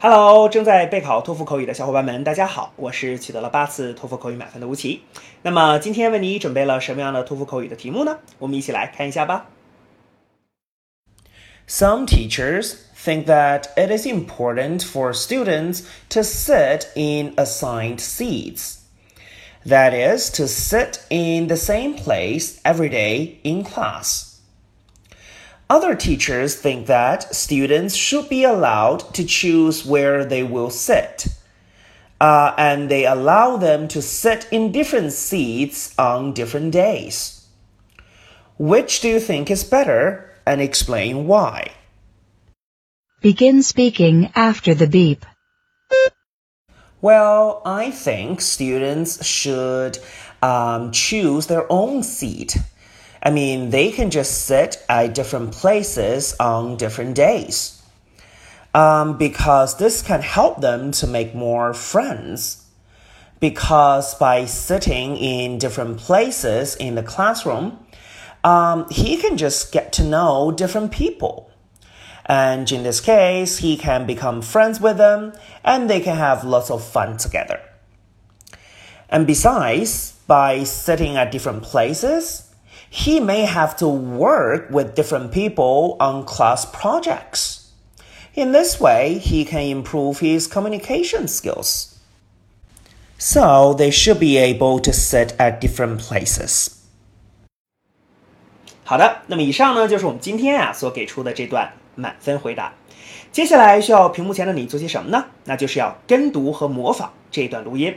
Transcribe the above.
Hello，正在备考托福口语的小伙伴们，大家好，我是取得了八次托福口语满分的吴奇。那么今天为你准备了什么样的托福口语的题目呢？我们一起来看一下吧。Some teachers think that it is important for students to sit in assigned seats. That is, to sit in the same place every day in class. Other teachers think that students should be allowed to choose where they will sit. Uh, and they allow them to sit in different seats on different days. Which do you think is better and explain why? Begin speaking after the beep. Well, I think students should um, choose their own seat I mean, they can just sit at different places on different days. Um, because this can help them to make more friends. Because by sitting in different places in the classroom, um, he can just get to know different people. And in this case, he can become friends with them and they can have lots of fun together. And besides, by sitting at different places, he may have to work with different people on class projects. In this way, he can improve his communication skills. So they should be able to sit at different places. 好的，那么以上呢就是我们今天啊所给出的这段满分回答。接下来需要屏幕前的你做些什么呢？那就是要跟读和模仿这段录音。